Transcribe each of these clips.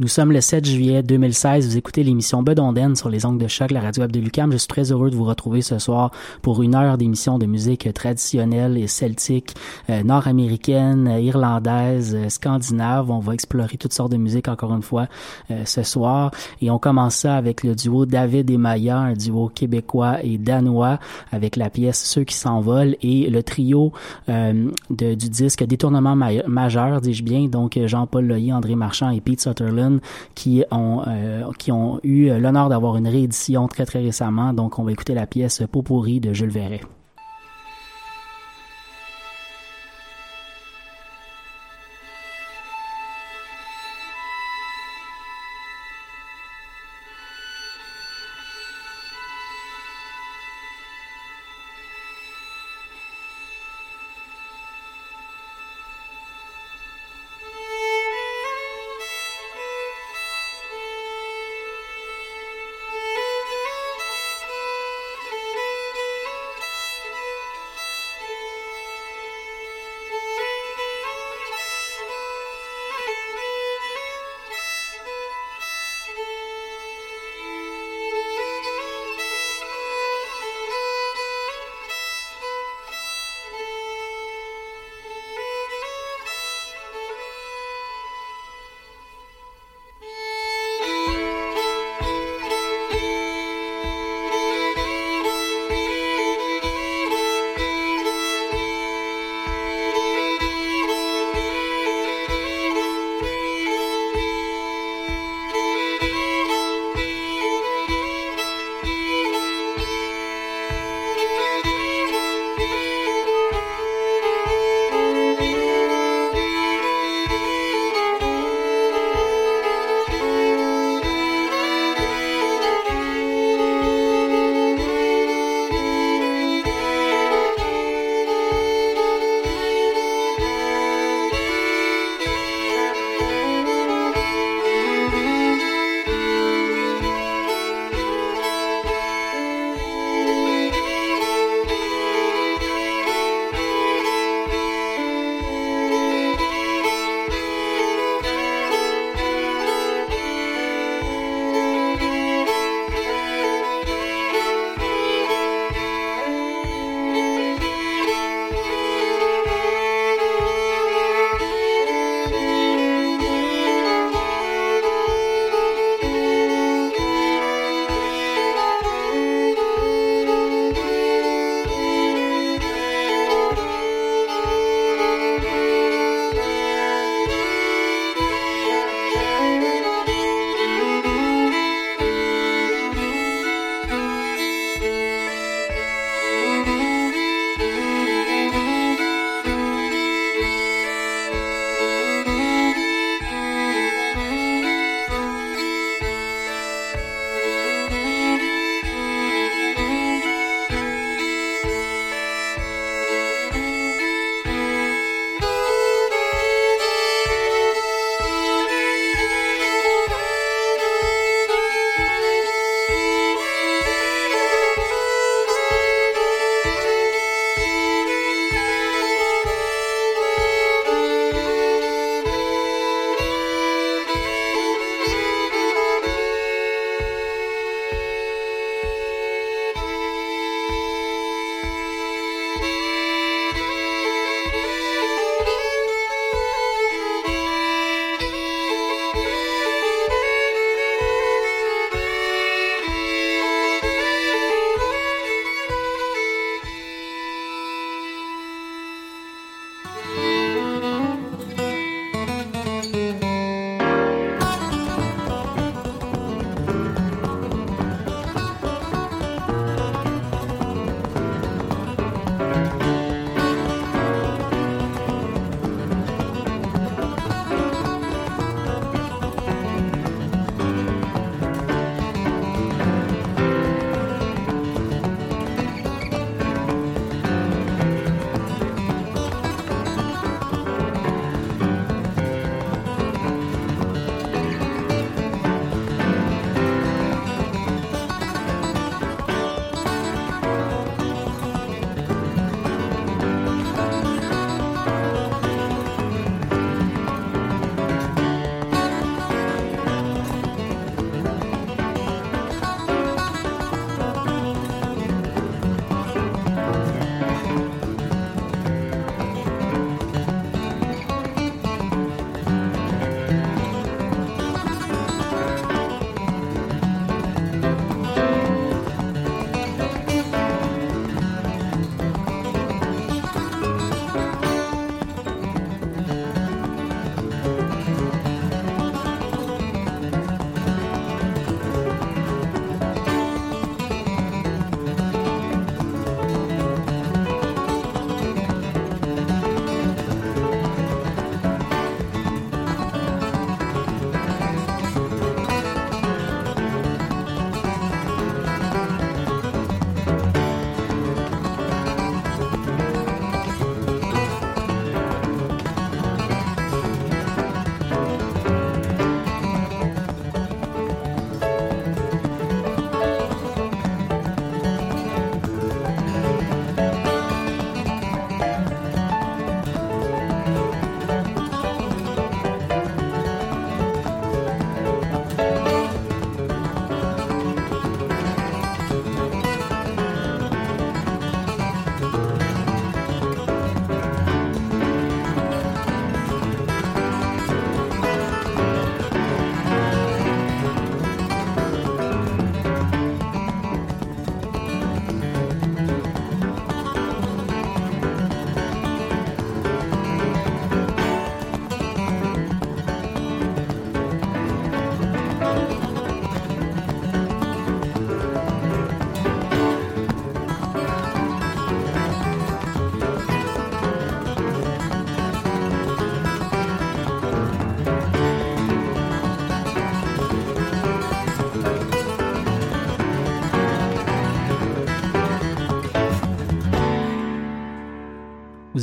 Nous sommes le 7 juillet 2016. Vous écoutez l'émission Bedonden sur les ongles de choc, la radio Web de Lucam. Je suis très heureux de vous retrouver ce soir pour une heure d'émission de musique traditionnelle et celtique, euh, nord-américaine, euh, irlandaise, euh, scandinave. On va explorer toutes sortes de musique encore une fois euh, ce soir. Et on commence ça avec le duo David et Maya, un duo québécois et danois avec la pièce Ceux qui s'envolent et le trio euh, du disque Détournement ma- majeur, dis-je bien, donc Jean-Paul Loyer, André Marchand et Pete Sutherland qui ont euh, qui ont eu l'honneur d'avoir une réédition très très récemment. Donc on va écouter la pièce Popourri de Jules Verret.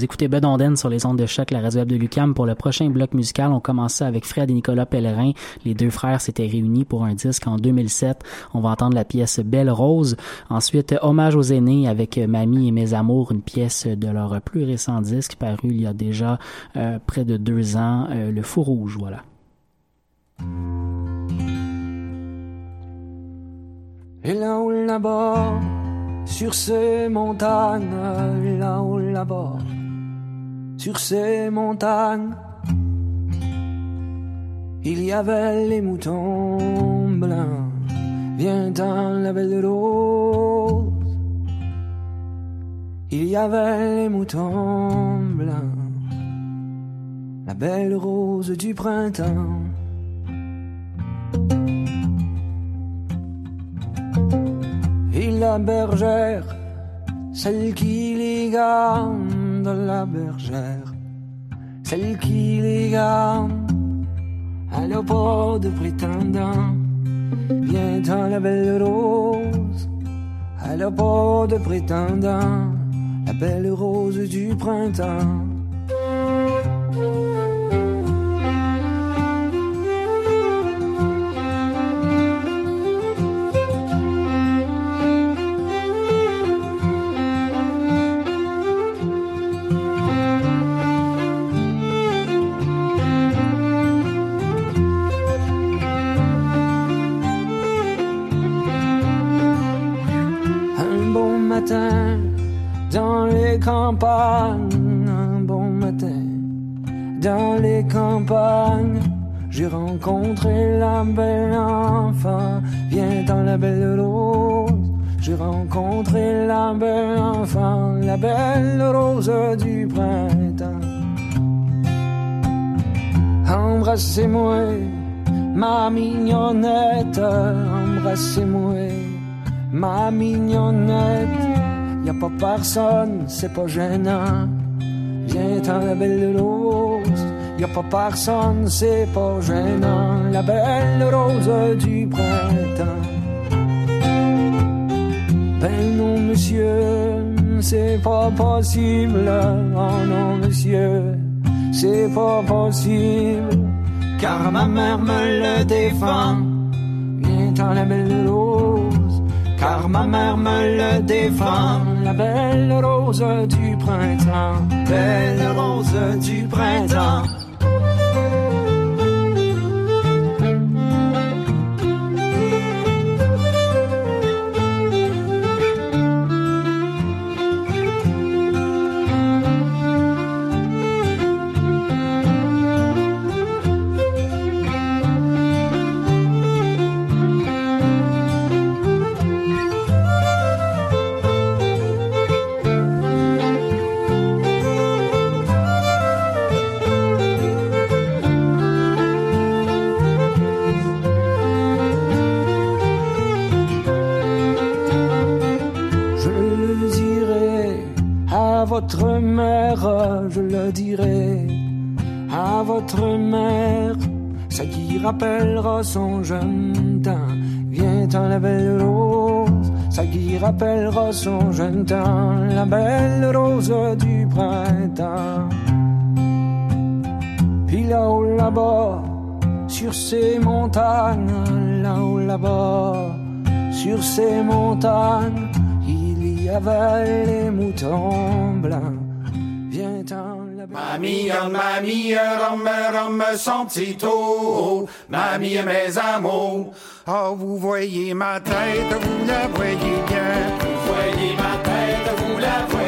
Écoutez Bedonden sur les ondes de choc, la radio de Lucam. Pour le prochain bloc musical, on commençait avec Fred et Nicolas Pellerin. Les deux frères s'étaient réunis pour un disque en 2007. On va entendre la pièce Belle Rose. Ensuite, Hommage aux aînés avec Mamie et mes amours, une pièce de leur plus récent disque paru il y a déjà euh, près de deux ans, euh, Le Fou Rouge, voilà. Et là-haut là-bas, sur ces montagnes, là-haut là-bas, sur ces montagnes, il y avait les moutons blancs. Dans la belle rose. Il y avait les moutons blancs, la belle rose du printemps. Et la bergère, celle qui les garde, la bergère, celle qui les garde, n'a pas de prétendant. Dans la belle rose, n'a pas de prétendant, la belle rose du printemps. J'ai rencontré la belle enfant. Viens dans la belle rose, j'ai rencontré la belle enfant, la belle rose du printemps. Embrassez-moi, ma mignonnette, embrassez-moi, ma mignonnette. Y a pas personne, c'est pas gênant. Viens dans la belle rose, y a pas personne, c'est pas gênant. La belle rose du printemps. Ben non, monsieur, c'est pas possible. Oh non, monsieur, c'est pas possible. Car ma mère me le défend. Viens la belle rose, car ma mère me le défend. La belle rose du printemps, belle rose du printemps. Votre mère, je le dirai à votre mère, ça qui rappellera son jeune temps. Viens dans la belle rose, ça qui rappellera son jeune temps, la belle rose du printemps. Puis là-haut là-bas, sur ces montagnes, là-haut là-bas, sur ces montagnes, les moutons blancs. Viens dans la Mamie, oh, mamie, rome, rome, son petit tour. Mamie, mes amours. Oh, vous voyez ma tête, vous la voyez bien. Vous voyez ma tête, vous la voyez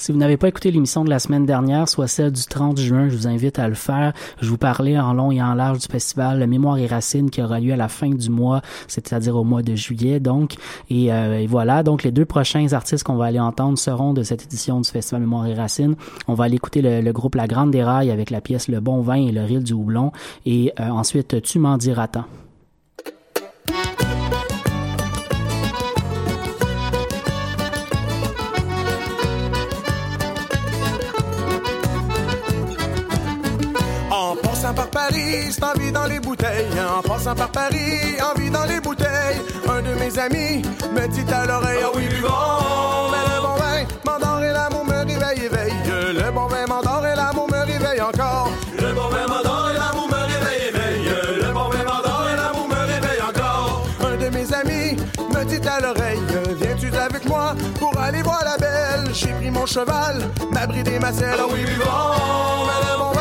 Si vous n'avez pas écouté l'émission de la semaine dernière, soit celle du 30 juin, je vous invite à le faire. Je vous parlais en long et en large du festival Mémoire et Racines qui aura lieu à la fin du mois, c'est-à-dire au mois de juillet, donc. Et, euh, et voilà, donc les deux prochains artistes qu'on va aller entendre seront de cette édition du festival Mémoire et Racines. On va aller écouter le, le groupe La Grande Déraille avec la pièce Le Bon Vin et le Ril du Houblon. Et euh, ensuite, Tu m'en diras tant. Paris, c'est envie dans les bouteilles. En passant par Paris, envie dans les bouteilles. Un de mes amis me dit à l'oreille, ah oui, buvons. Mais le bon vin m'endort et l'amour me réveille, éveille. Le bon vin m'endort et l'amour me réveille encore. Le bon vin m'endort et l'amour me réveille, éveille. Le bon vin m'endort et l'amour me réveille encore. Un de mes amis me dit à l'oreille, viens-tu avec moi pour aller voir la belle? J'ai pris mon cheval, ma bride et ma selle. Ah oui, buvons. Mais le bon vin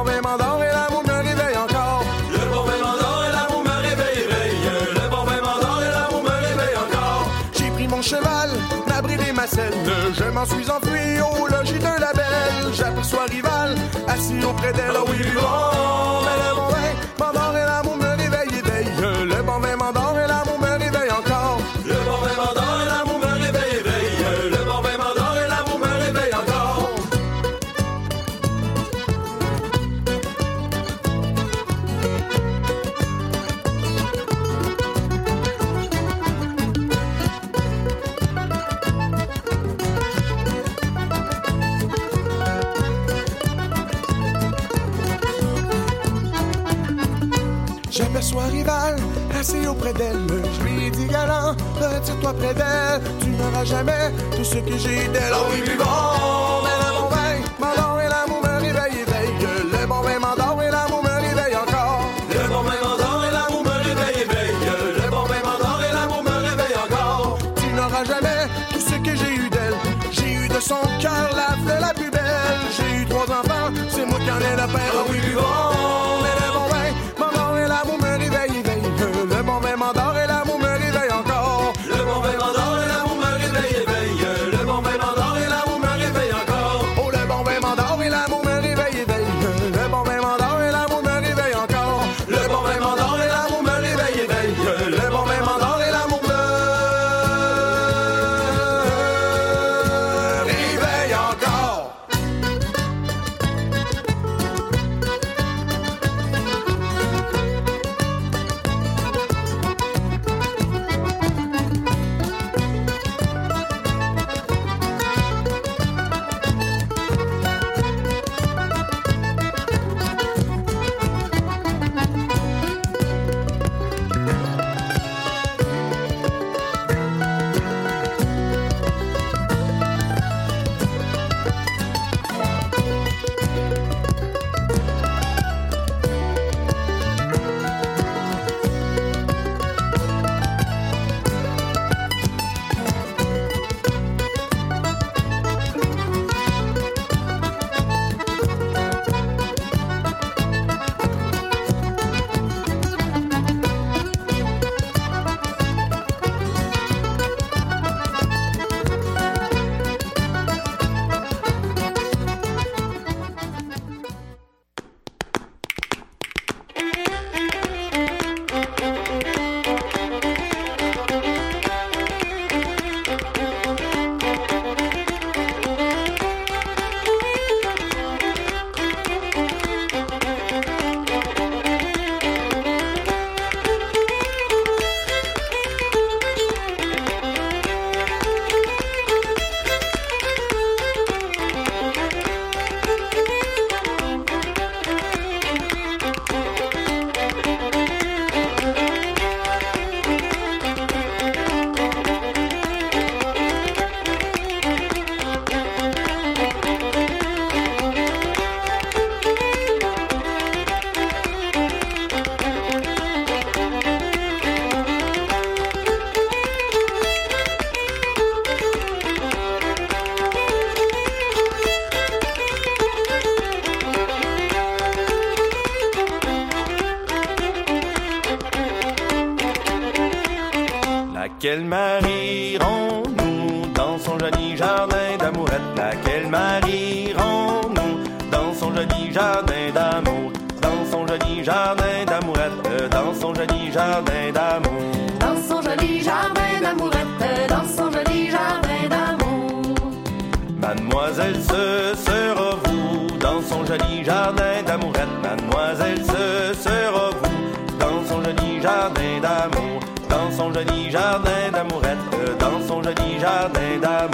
bon vin m'endort et l'amour me réveille encore. Le bon vin m'endort et l'amour me réveille, éveille. Le bon vin m'endort et l'amour me réveille encore. J'ai pris mon cheval, ma bride et ma selle. Je m'en suis enfui au logis de la belle. J'aperçois rival, assis auprès d'elle. Ah oui, bon, mais le bon vin auprès d'elle. Je lui dit galant, retire-toi près d'elle. Tu n'auras jamais tout ce que j'ai d'elle. Oh oui, bon, Quelle Laquelle marierons-nous dans son joli jardin d'amourette? Laquelle marierons-nous dans son joli jardin d'amour? Dans son joli jardin d'amourette, dans son joli jardin d'amour. além da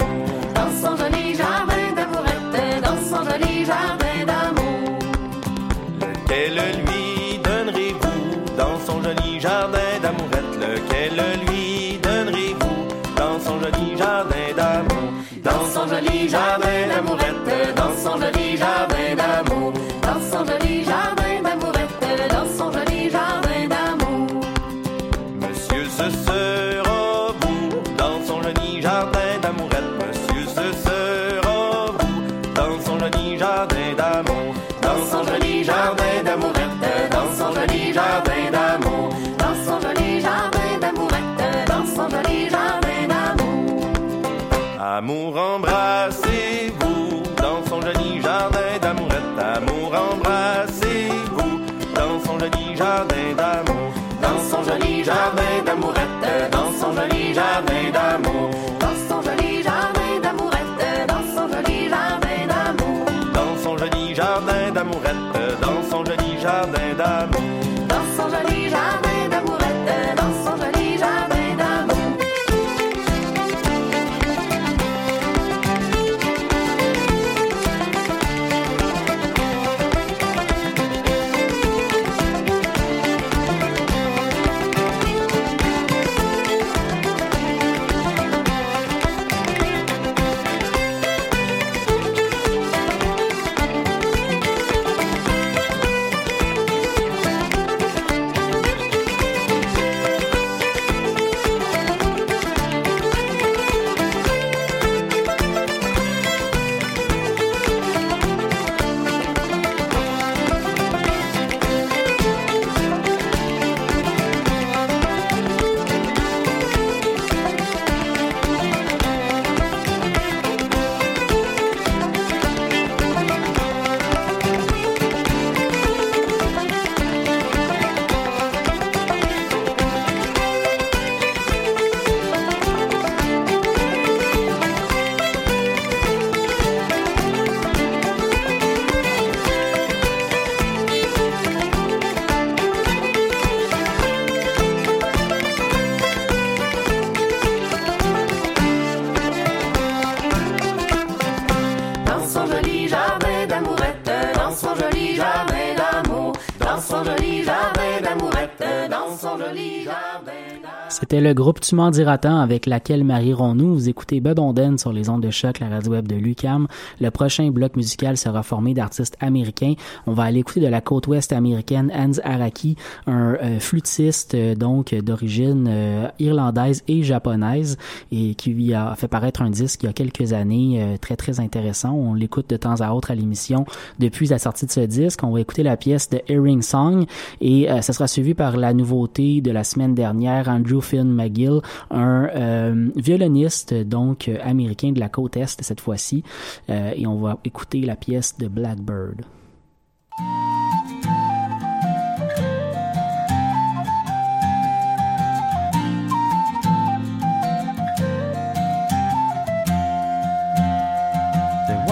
C'était le groupe Tu m'en diras tant avec laquelle marierons-nous. Vous écoutez Bedonden sur les ondes de choc, la radio web de Lucam. Le prochain bloc musical sera formé d'artistes américains. On va aller écouter de la côte ouest américaine Hans Araki, un euh, flûtiste euh, donc d'origine euh, irlandaise et japonaise et qui a fait paraître un disque il y a quelques années très très intéressant. On l'écoute de temps à autre à l'émission depuis la sortie de ce disque. On va écouter la pièce de Earring Song et ça sera suivi par la nouveauté de la semaine dernière, Andrew Finn McGill, un violoniste donc américain de la côte est cette fois-ci et on va écouter la pièce de Blackbird.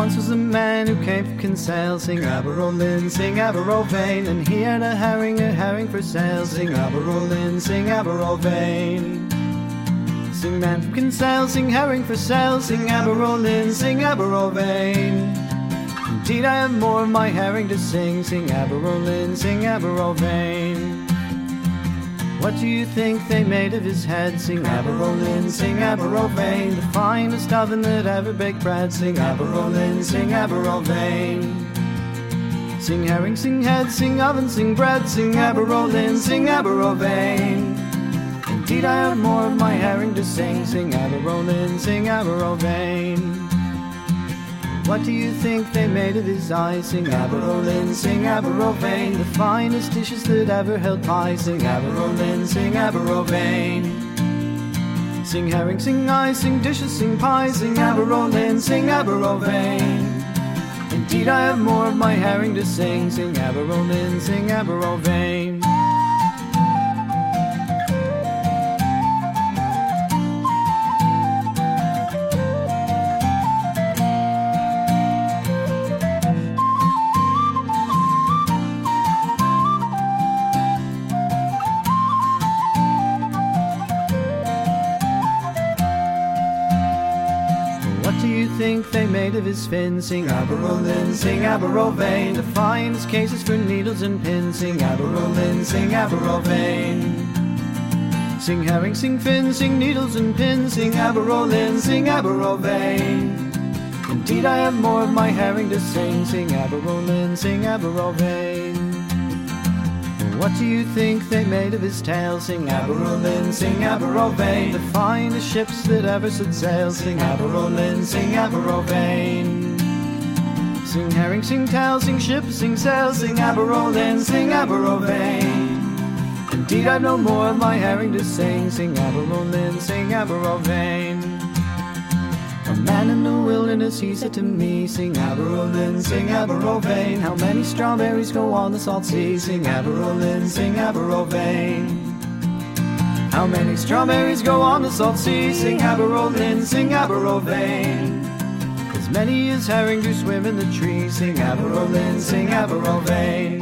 Once was a man who came from Kinsale, sing Aberolin, sing Aberrovane, and he had a herring, a herring for sale, sing Aberolin, sing Aberrovane. Sing man from Kinsale, sing herring for sale, sing Aberolin, sing Aberrovane. Indeed, I have more of my herring to sing, sing Aberolin, sing Aberrovane. What do you think they made of his head? Sing Aberolin, sing Aberrovane, the finest oven that ever baked bread. Sing Aberolin, sing Aberrovane. Sing herring, sing head, sing oven, sing bread, sing Aberolin, sing Aberrovane. Indeed, I have more of my herring to sing. Sing Aberolin, sing Aberrovane. What do you think they made of his eyes? Sing Aberolin, sing Aberrovane, the finest dishes that ever held pie. Sing Aberolin, sing Aberrovane. Sing herring, sing ice, sing dishes, sing pies. Sing Aberolin, sing Aberrovane. Indeed, I have more of my herring to sing. Sing Aberolin, sing Aberrovane. Fin? Sing Aberolin, sing Aberrovane, the finest cases for needles and pins. Sing Aberolin, sing Aberrovane. Sing herring, sing fin, sing needles and pins. Sing Aberolin, sing Aberrovane. Indeed, I have more of my herring to sing. Sing Aberolin, sing Aberrovane. What do you think they made of his tail? Sing Aberolin, sing Aberrovane, the finest ships that ever set sail. Sing Aberolin, sing Aberrovane. Sing herring, sing tail, sing ship, sing sail, sing Aberolin, sing Aberrovane. Indeed, I've no more of my herring to sing. Sing Aberolin, sing Aberrovane. A man in the wilderness, he said to me, Sing Aberolin, sing Aberrovane. How many strawberries go on the salt sea? Sing Aberolin, sing Aberrovane. How many strawberries go on the salt sea? Sing Aberolin, sing Aberrovane. As many as herring do swim in the trees. Sing Aberolin, sing Aberrovane.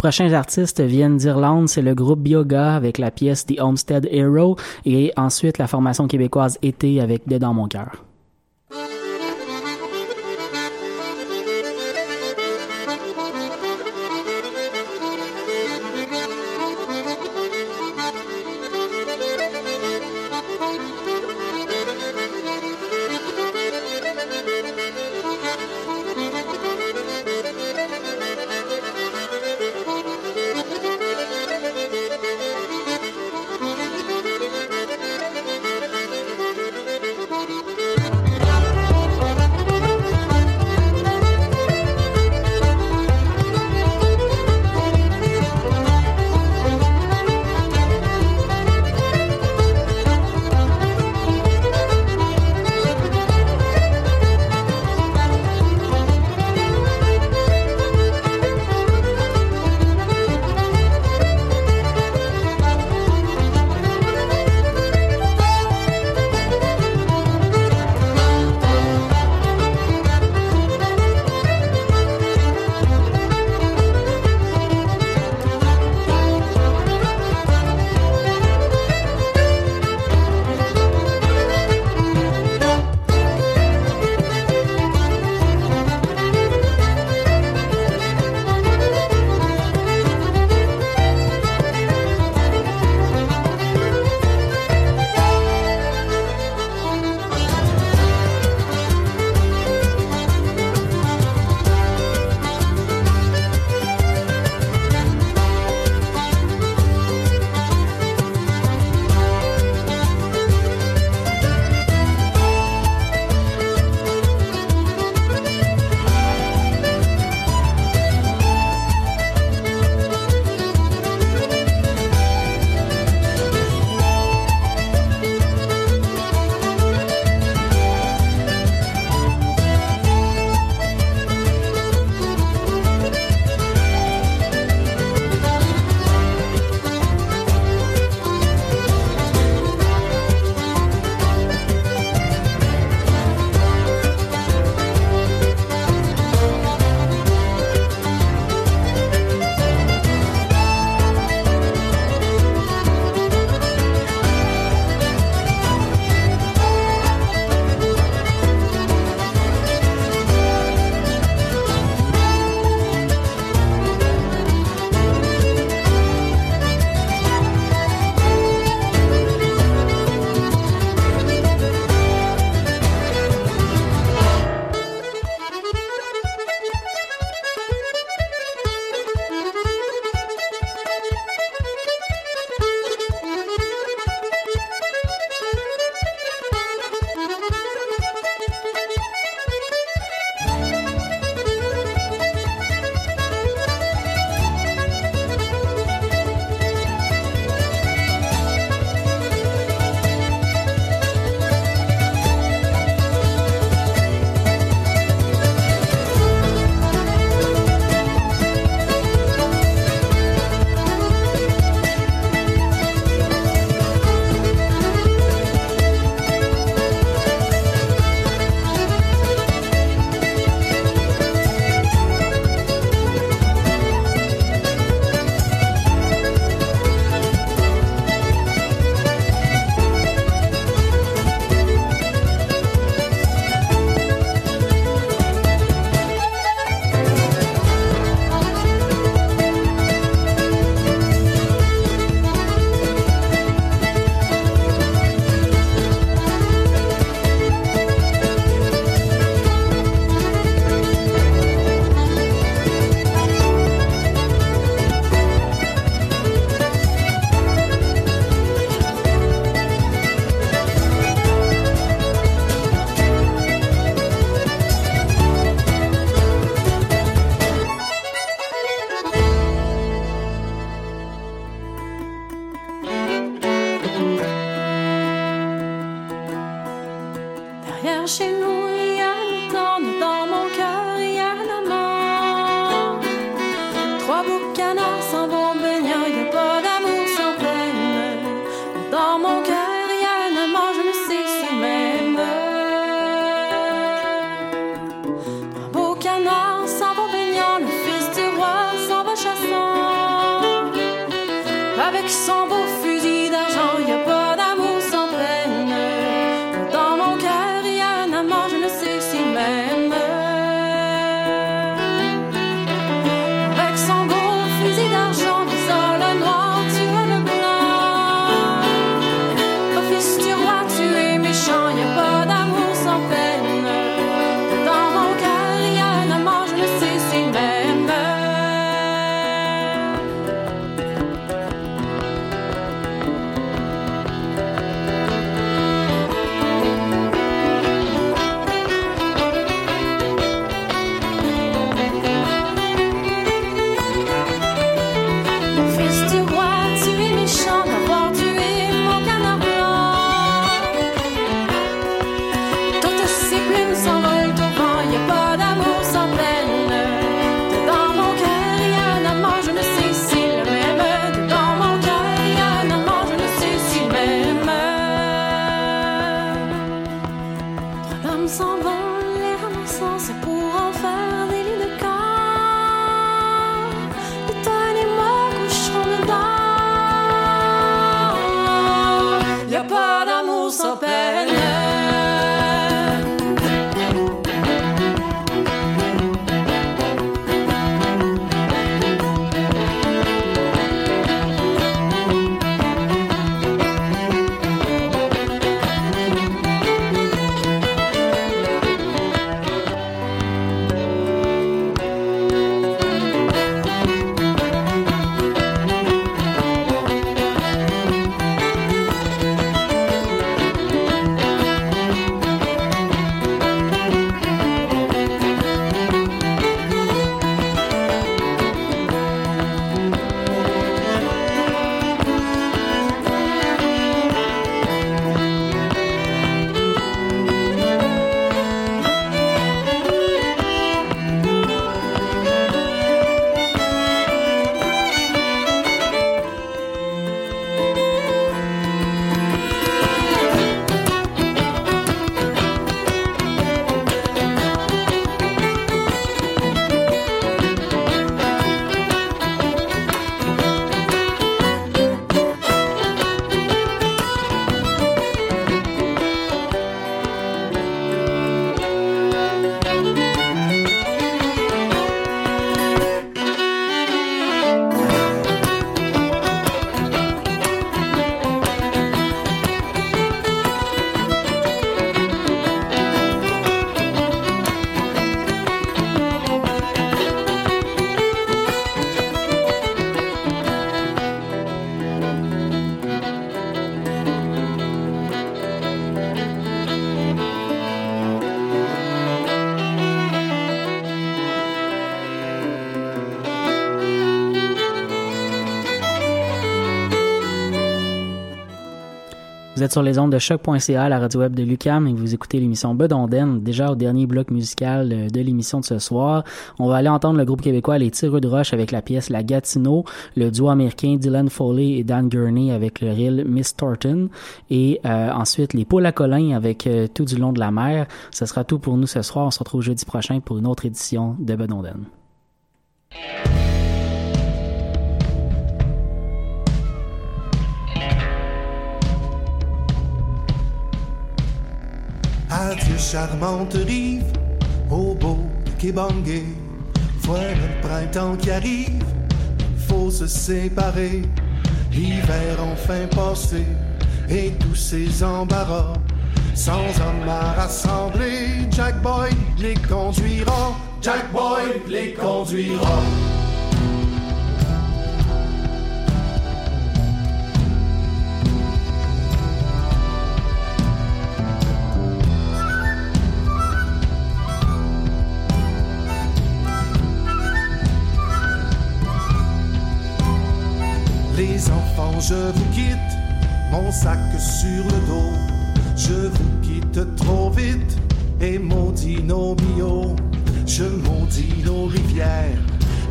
Prochains artistes viennent d'Irlande, c'est le groupe Bioga avec la pièce The Homestead Hero et ensuite la formation québécoise Été avec Dedans dans mon cœur. Sur les ondes de choc.ca, la radio web de Lucam, et vous écoutez l'émission Bedonden, déjà au dernier bloc musical euh, de l'émission de ce soir. On va aller entendre le groupe québécois Les Tireux de Roche avec la pièce La Gatineau, le duo américain Dylan Foley et Dan Gurney avec le reel Miss Thornton, et euh, ensuite les Poules à avec euh, Tout du long de la mer. Ce sera tout pour nous ce soir. On se retrouve jeudi prochain pour une autre édition de Bedonden. Adieu charmante rive, au beau Kébangé. Voilà le printemps qui arrive, faut se séparer. L'hiver enfin passé, et tous ces embarras. Sans homme à rassembler, Jack Boy les conduira. Jack Boy les conduira. Je vous quitte, mon sac sur le dos. Je vous quitte trop vite et maudis nos bio. Je maudis nos rivières,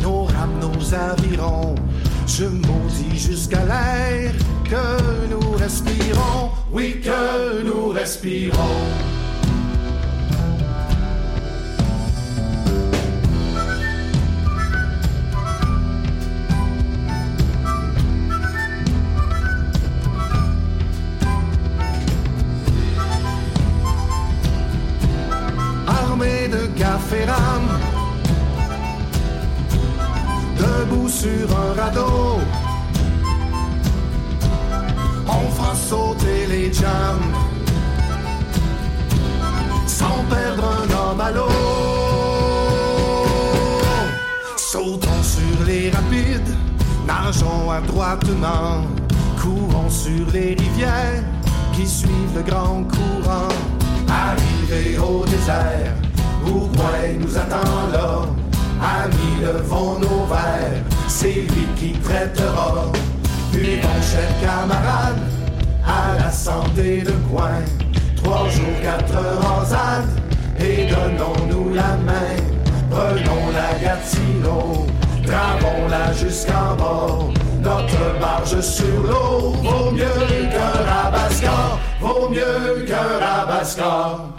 nos rames, nos avirons. Je maudis jusqu'à l'air que nous respirons. Oui, que nous respirons. sans perdre un homme à l'eau. Sautons sur les rapides, nageons à courons sur les rivières qui suivent le grand courant. Arrivé au désert, où Bourgoin nous attend là. Amis, levons nos verres, c'est lui qui traitera. Puis bon cher camarade, à la santé de coin. Trois jours, quatre heures en ZAD, et donnons-nous la main. Prenons la Gatineau, travons-la jusqu'en bas. Notre barge sur l'eau vaut mieux qu'un rabascar, vaut mieux qu'un rabascar.